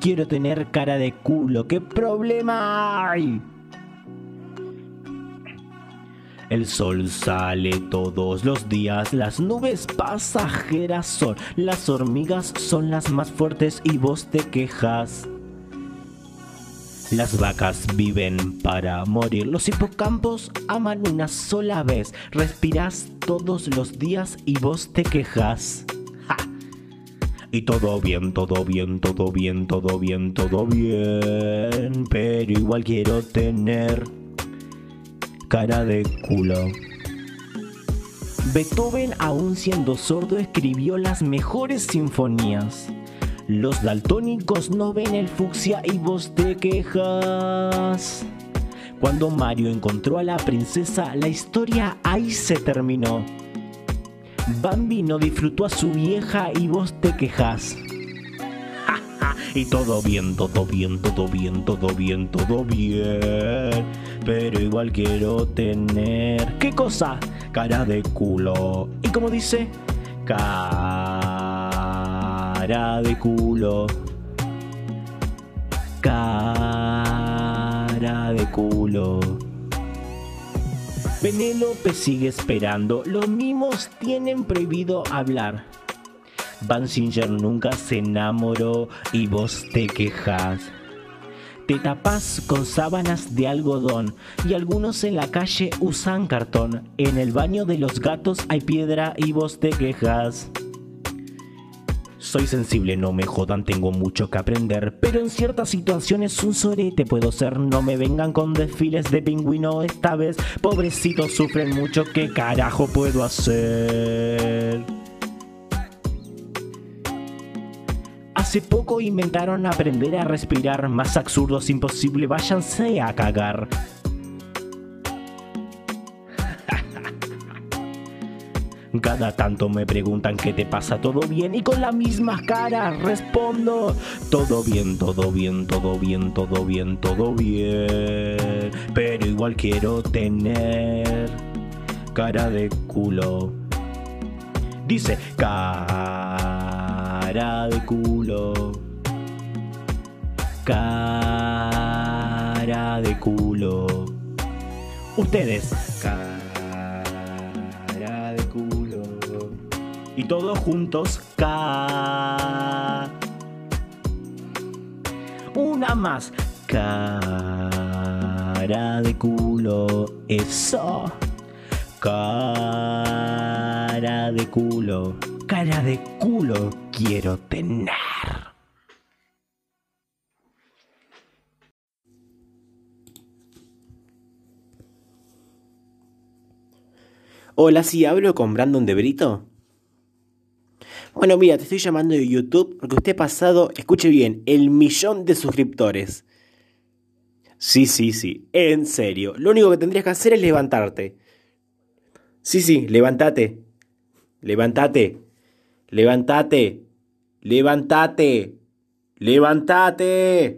quiero tener cara de culo. ¿Qué problema hay? El sol sale todos los días, las nubes pasajeras son, las hormigas son las más fuertes y vos te quejas. Las vacas viven para morir, los hipocampos aman una sola vez, respiras todos los días y vos te quejas. Y todo bien, todo bien, todo bien, todo bien, todo bien, pero igual quiero tener cara de culo. Beethoven, aún siendo sordo, escribió las mejores sinfonías. Los daltónicos no ven el fucsia y vos te quejas. Cuando Mario encontró a la princesa, la historia ahí se terminó. Bambi no disfrutó a su vieja y vos te quejas. Y todo bien, todo bien, todo bien, todo bien, todo bien. Pero igual quiero tener. ¿Qué cosa? Cara de culo. ¿Y como dice? Cara de culo. Cara de culo. Penélope sigue esperando. Los mimos tienen prohibido hablar. Bansinger nunca se enamoró y vos te quejas. Te tapas con sábanas de algodón y algunos en la calle usan cartón. En el baño de los gatos hay piedra y vos te quejas. Soy sensible, no me jodan, tengo mucho que aprender, pero en ciertas situaciones un sorete puedo ser. No me vengan con desfiles de pingüino esta vez, pobrecitos sufren mucho, ¿qué carajo puedo hacer? Hace poco inventaron aprender a respirar, más absurdos imposible, váyanse a cagar. Cada tanto me preguntan qué te pasa, todo bien y con la misma cara respondo, todo bien, todo bien, todo bien, todo bien, todo bien, pero igual quiero tener cara de culo. Dice cara de culo. Cara de culo. Ustedes. Cara Y todos juntos. Ca. Una más. Cara de culo. Eso. Cara de culo. Cara de culo quiero tener. Hola, sí, hablo con Brandon de Brito. Bueno, mira, te estoy llamando de YouTube porque usted ha pasado, escuche bien, el millón de suscriptores. Sí, sí, sí, en serio. Lo único que tendrías que hacer es levantarte. Sí, sí, levántate. Levántate. Levántate. Levántate. Levántate.